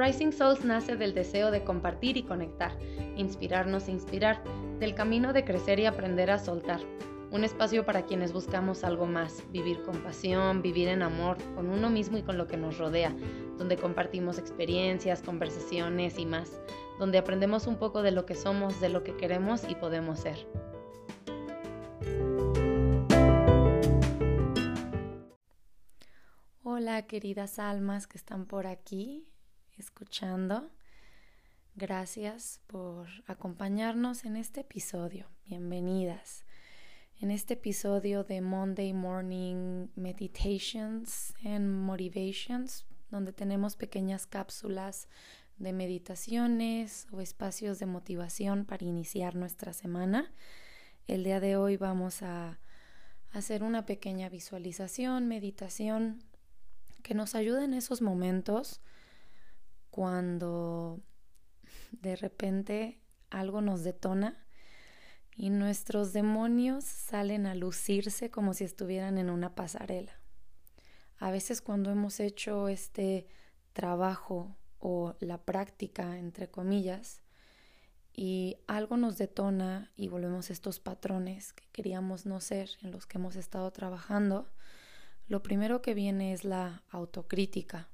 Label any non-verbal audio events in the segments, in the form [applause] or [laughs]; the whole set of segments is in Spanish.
Rising Souls nace del deseo de compartir y conectar, inspirarnos e inspirar, del camino de crecer y aprender a soltar. Un espacio para quienes buscamos algo más, vivir con pasión, vivir en amor, con uno mismo y con lo que nos rodea, donde compartimos experiencias, conversaciones y más, donde aprendemos un poco de lo que somos, de lo que queremos y podemos ser. Hola queridas almas que están por aquí escuchando. Gracias por acompañarnos en este episodio. Bienvenidas. En este episodio de Monday Morning Meditations and Motivations, donde tenemos pequeñas cápsulas de meditaciones o espacios de motivación para iniciar nuestra semana. El día de hoy vamos a hacer una pequeña visualización, meditación que nos ayude en esos momentos cuando de repente algo nos detona y nuestros demonios salen a lucirse como si estuvieran en una pasarela. A veces cuando hemos hecho este trabajo o la práctica, entre comillas, y algo nos detona y volvemos estos patrones que queríamos no ser en los que hemos estado trabajando, lo primero que viene es la autocrítica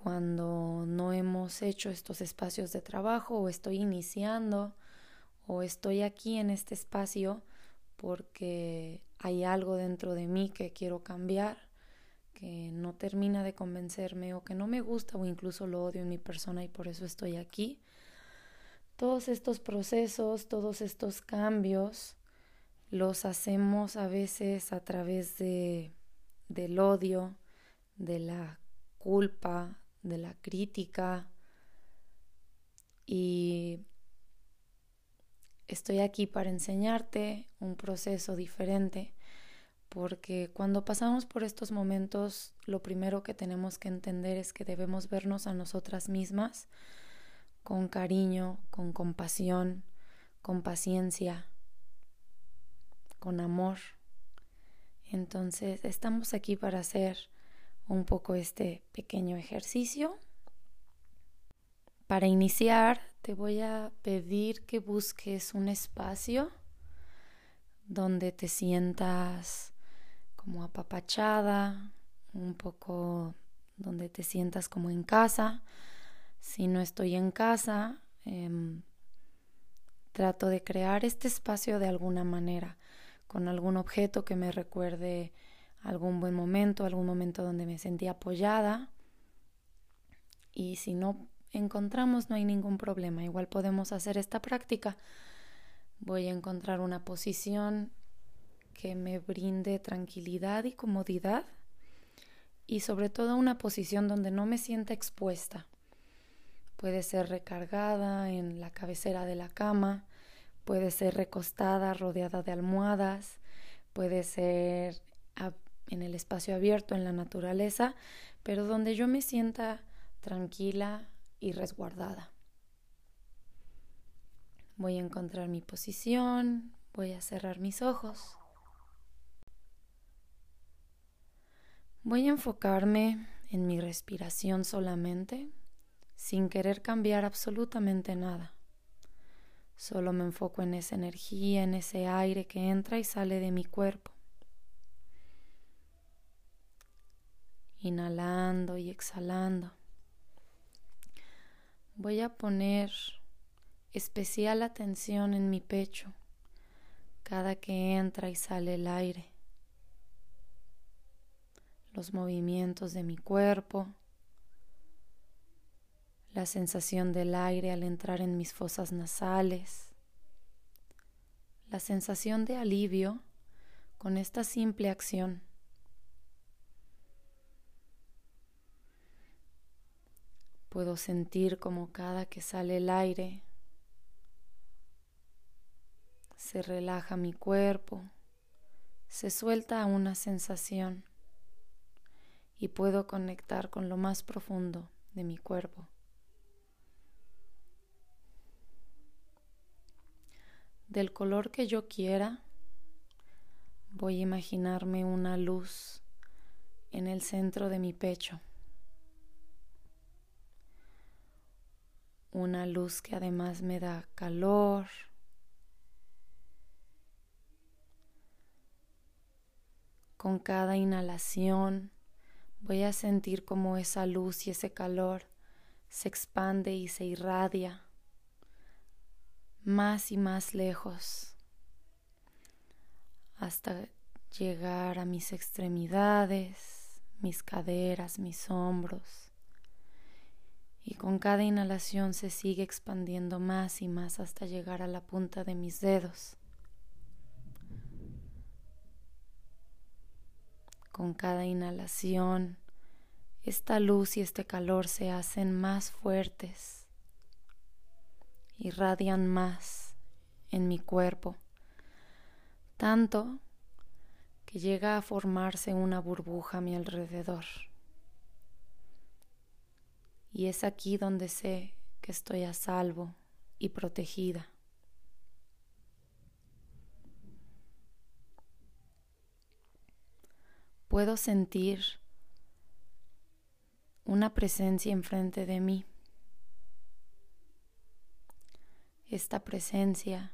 cuando no hemos hecho estos espacios de trabajo o estoy iniciando o estoy aquí en este espacio porque hay algo dentro de mí que quiero cambiar, que no termina de convencerme o que no me gusta o incluso lo odio en mi persona y por eso estoy aquí. Todos estos procesos, todos estos cambios los hacemos a veces a través de, del odio, de la culpa, de la crítica y estoy aquí para enseñarte un proceso diferente porque cuando pasamos por estos momentos lo primero que tenemos que entender es que debemos vernos a nosotras mismas con cariño, con compasión, con paciencia, con amor. Entonces estamos aquí para hacer un poco este pequeño ejercicio. Para iniciar, te voy a pedir que busques un espacio donde te sientas como apapachada, un poco donde te sientas como en casa. Si no estoy en casa, em, trato de crear este espacio de alguna manera, con algún objeto que me recuerde algún buen momento, algún momento donde me sentí apoyada. Y si no encontramos, no hay ningún problema. Igual podemos hacer esta práctica. Voy a encontrar una posición que me brinde tranquilidad y comodidad y sobre todo una posición donde no me sienta expuesta. Puede ser recargada en la cabecera de la cama, puede ser recostada rodeada de almohadas, puede ser en el espacio abierto, en la naturaleza, pero donde yo me sienta tranquila y resguardada. Voy a encontrar mi posición, voy a cerrar mis ojos. Voy a enfocarme en mi respiración solamente, sin querer cambiar absolutamente nada. Solo me enfoco en esa energía, en ese aire que entra y sale de mi cuerpo. Inhalando y exhalando. Voy a poner especial atención en mi pecho cada que entra y sale el aire, los movimientos de mi cuerpo, la sensación del aire al entrar en mis fosas nasales, la sensación de alivio con esta simple acción. Puedo sentir como cada que sale el aire se relaja mi cuerpo, se suelta una sensación y puedo conectar con lo más profundo de mi cuerpo. Del color que yo quiera, voy a imaginarme una luz en el centro de mi pecho una luz que además me da calor. Con cada inhalación voy a sentir como esa luz y ese calor se expande y se irradia más y más lejos hasta llegar a mis extremidades, mis caderas, mis hombros. Y con cada inhalación se sigue expandiendo más y más hasta llegar a la punta de mis dedos. Con cada inhalación, esta luz y este calor se hacen más fuertes, irradian más en mi cuerpo, tanto que llega a formarse una burbuja a mi alrededor. Y es aquí donde sé que estoy a salvo y protegida. Puedo sentir una presencia enfrente de mí. Esta presencia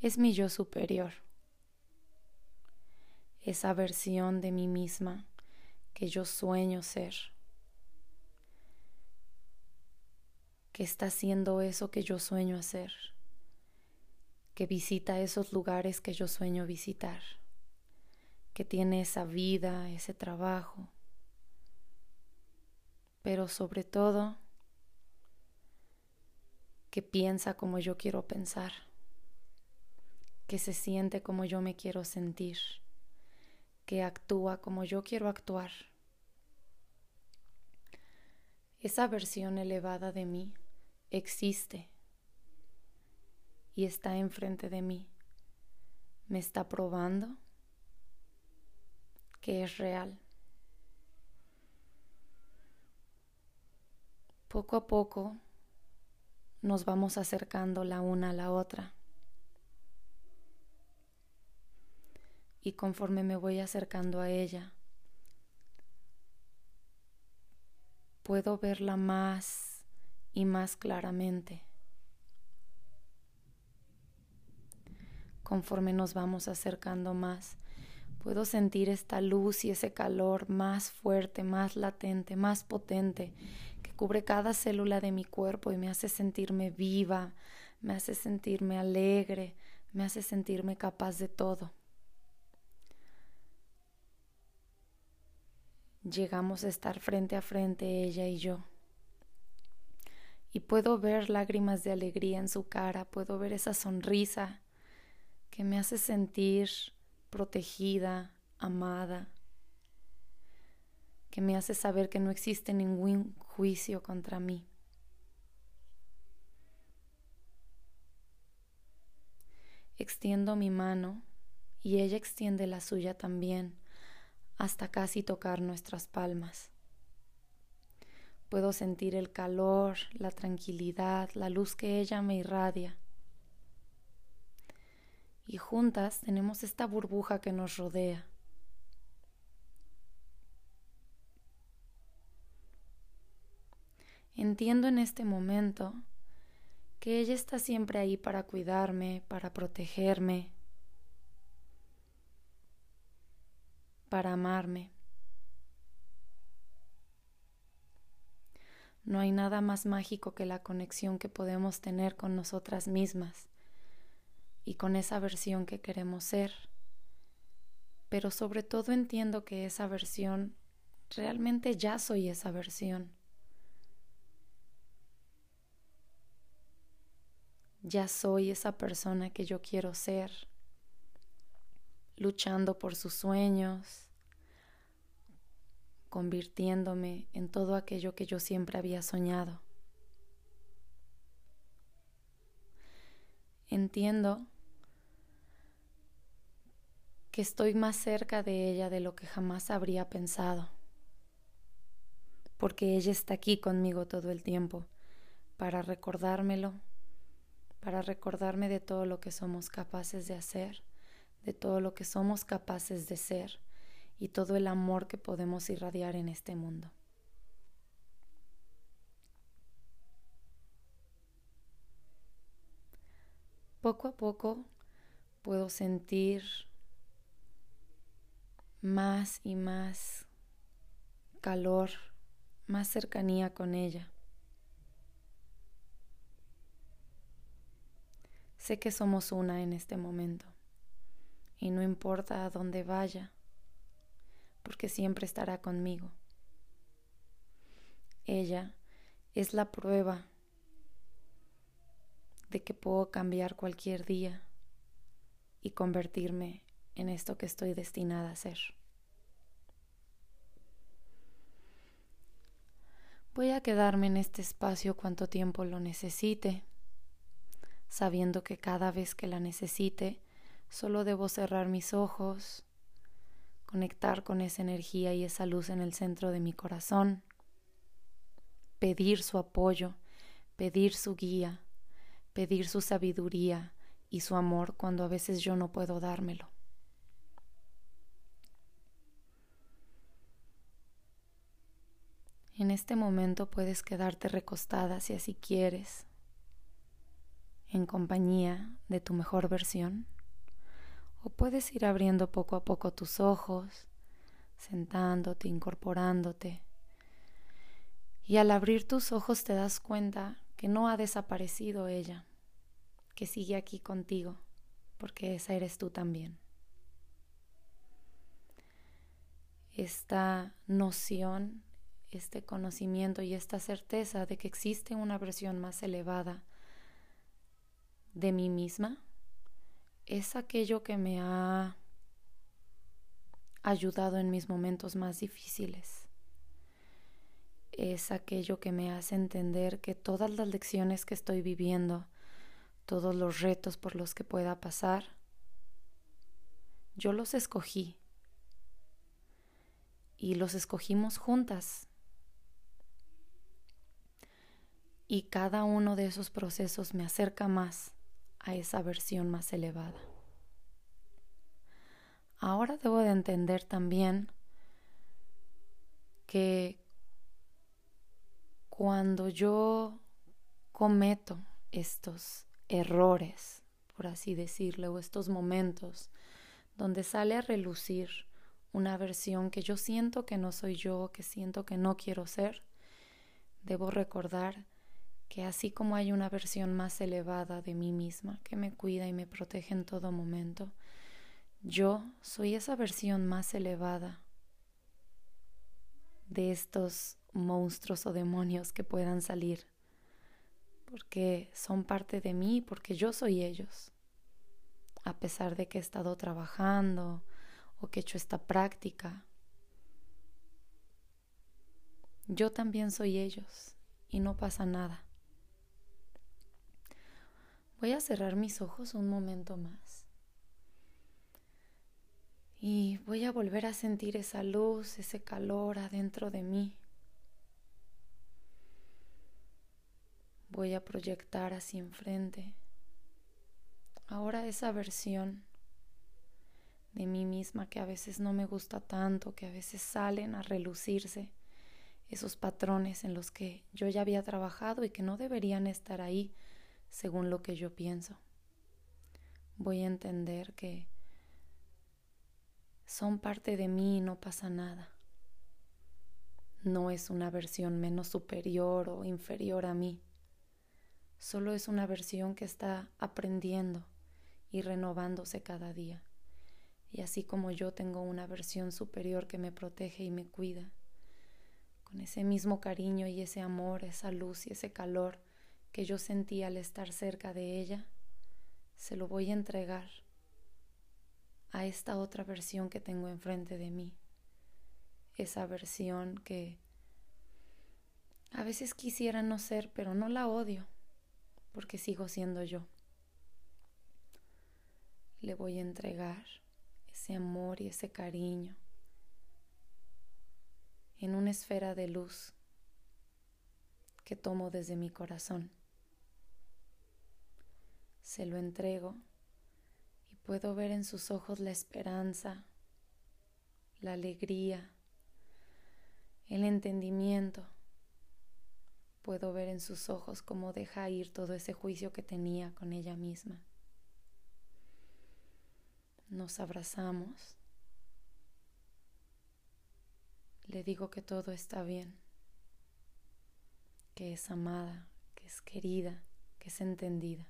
es mi yo superior esa versión de mí misma que yo sueño ser, está haciendo eso que yo sueño hacer, que visita esos lugares que yo sueño visitar, que tiene esa vida, ese trabajo, pero sobre todo que piensa como yo quiero pensar, que se siente como yo me quiero sentir que actúa como yo quiero actuar. Esa versión elevada de mí existe y está enfrente de mí. Me está probando que es real. Poco a poco nos vamos acercando la una a la otra. y conforme me voy acercando a ella, puedo verla más y más claramente. Conforme nos vamos acercando más, puedo sentir esta luz y ese calor más fuerte, más latente, más potente, que cubre cada célula de mi cuerpo y me hace sentirme viva, me hace sentirme alegre, me hace sentirme capaz de todo. llegamos a estar frente a frente ella y yo. Y puedo ver lágrimas de alegría en su cara, puedo ver esa sonrisa que me hace sentir protegida, amada, que me hace saber que no existe ningún juicio contra mí. Extiendo mi mano y ella extiende la suya también hasta casi tocar nuestras palmas. Puedo sentir el calor, la tranquilidad, la luz que ella me irradia. Y juntas tenemos esta burbuja que nos rodea. Entiendo en este momento que ella está siempre ahí para cuidarme, para protegerme, para amarme. No hay nada más mágico que la conexión que podemos tener con nosotras mismas y con esa versión que queremos ser. Pero sobre todo entiendo que esa versión, realmente ya soy esa versión. Ya soy esa persona que yo quiero ser luchando por sus sueños, convirtiéndome en todo aquello que yo siempre había soñado. Entiendo que estoy más cerca de ella de lo que jamás habría pensado, porque ella está aquí conmigo todo el tiempo para recordármelo, para recordarme de todo lo que somos capaces de hacer de todo lo que somos capaces de ser y todo el amor que podemos irradiar en este mundo. poco a poco puedo sentir más y más calor, más cercanía con ella. Sé que somos una en este momento y no importa a dónde vaya, porque siempre estará conmigo. Ella es la prueba de que puedo cambiar cualquier día y convertirme en esto que estoy destinada a ser. Voy a quedarme en este espacio cuanto tiempo lo necesite, sabiendo que cada vez que la necesite, solo debo cerrar mis ojos, conectar con esa energía y esa luz en el centro de mi corazón, pedir su apoyo, pedir su guía, pedir su sabiduría y su amor cuando a veces yo no puedo dármelo. En este momento puedes quedarte recostada si así quieres, en compañía de tu mejor versión, o puedes ir abriendo poco a poco tus ojos, sentándote, incorporándote, y al abrir tus ojos te das cuenta que no ha desaparecido ella, que sigue aquí contigo, porque esa eres tú también. Esta noción este conocimiento y esta certeza de que existe una versión más elevada de mí misma es aquello que me ha ayudado en mis momentos más difíciles. Es aquello que me hace entender que todas las lecciones que estoy viviendo, todos los retos por los que pueda pasar, yo los escogí y los escogimos juntas y cada uno de esos procesos me acerca más a esa versión más elevada. Ahora debo de entender también que cuando yo cometo estos errores, por así decirlo, o estos momentos donde sale a relucir una versión que yo siento que no soy yo, que siento que no quiero ser, debo recordar que así como hay una versión más elevada de mí misma que me cuida y me protege en todo momento, yo soy esa versión más elevada de estos monstruos o demonios que puedan salir, porque son parte de mí, porque yo soy ellos. A pesar de que he estado trabajando o que he hecho esta práctica, yo también soy ellos y no pasa nada. Voy a cerrar mis ojos un momento más. Y voy a volver a sentir esa luz, ese calor adentro de mí. Voy a proyectar hacia enfrente. Ahora esa versión de mí misma que a veces no me gusta tanto, que a veces salen a relucirse esos patrones en los que yo ya había trabajado y que no deberían estar ahí según lo que yo pienso. Voy a entender que son parte de mí y no pasa nada. No es una versión menos superior o inferior a mí. Solo es una versión que está aprendiendo y renovándose cada día. Y así como yo tengo una versión superior que me protege y me cuida, con ese mismo cariño y ese amor, esa luz y ese calor, que yo sentí al estar cerca de ella, se lo voy a entregar a esta otra versión que tengo enfrente de mí. Esa versión que a veces quisiera no ser, pero no la odio, porque sigo siendo yo. Le voy a entregar ese amor y ese cariño en una esfera de luz que tomo desde mi corazón se lo entrego y puedo ver en sus ojos la esperanza, la alegría, el entendimiento. Puedo ver en sus ojos cómo deja ir todo ese juicio que tenía con ella misma. Nos abrazamos. Le digo que todo está bien, que es amada, que es querida, que es entendida.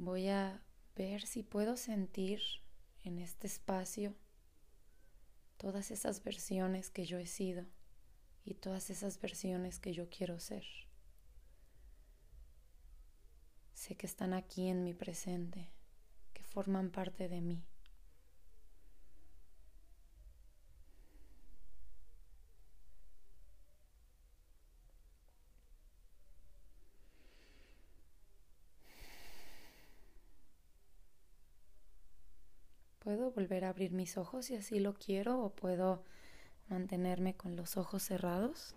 Voy a ver si puedo sentir en este espacio todas esas versiones que yo he sido y todas esas versiones que yo quiero ser. Sé que están aquí en mi presente, que forman parte de mí. Puedo volver a abrir mis ojos si así lo quiero o puedo mantenerme con los ojos cerrados.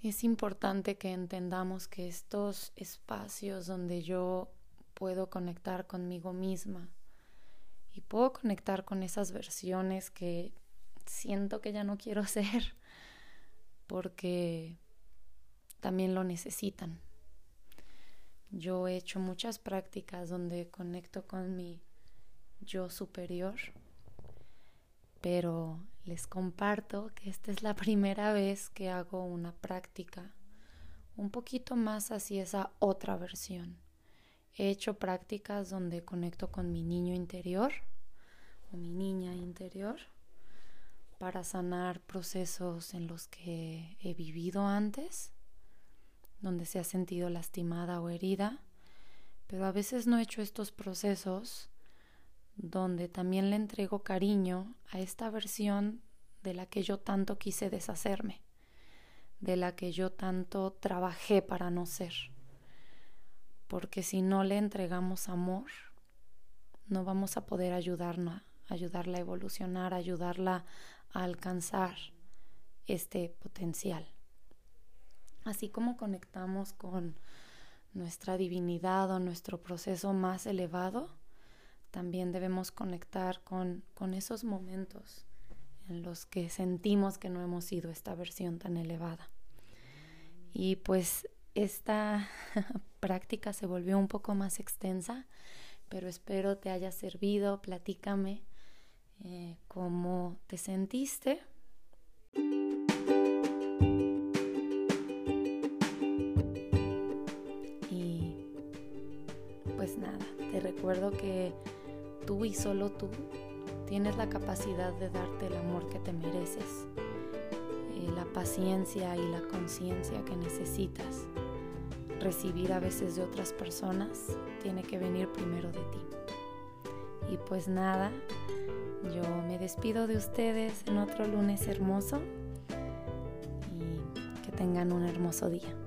Es importante que entendamos que estos espacios donde yo puedo conectar conmigo misma y puedo conectar con esas versiones que siento que ya no quiero [laughs] ser porque también lo necesitan. Yo he hecho muchas prácticas donde conecto con mi yo superior pero les comparto que esta es la [laughs] primera vez que hago una práctica un poquito más hacia esa otra versión. He hecho prácticas donde conecto con mi niño interior o mi niña interior para sanar procesos en los que he vivido antes, donde se ha sentido lastimada o herida, pero a veces no he hecho estos procesos donde también le entrego cariño a esta versión de la que yo tanto quise deshacerme, de la que yo tanto trabajé para no ser. Porque si no le entregamos amor, no vamos a poder ayudarla, ayudarla a evolucionar, ayudarla a alcanzar este potencial. Así como conectamos con nuestra divinidad o nuestro proceso más elevado, también debemos conectar con, con esos momentos en los que sentimos que no hemos sido esta versión tan elevada. Y pues esta [laughs] práctica se volvió un poco más extensa, pero espero te haya servido. Platícame eh, cómo te sentiste. Y pues nada, te recuerdo que tú y solo tú tienes la capacidad de darte el amor que te mereces, eh, la paciencia y la conciencia que necesitas. Recibir a veces de otras personas tiene que venir primero de ti. Y pues nada, yo me despido de ustedes en otro lunes hermoso y que tengan un hermoso día.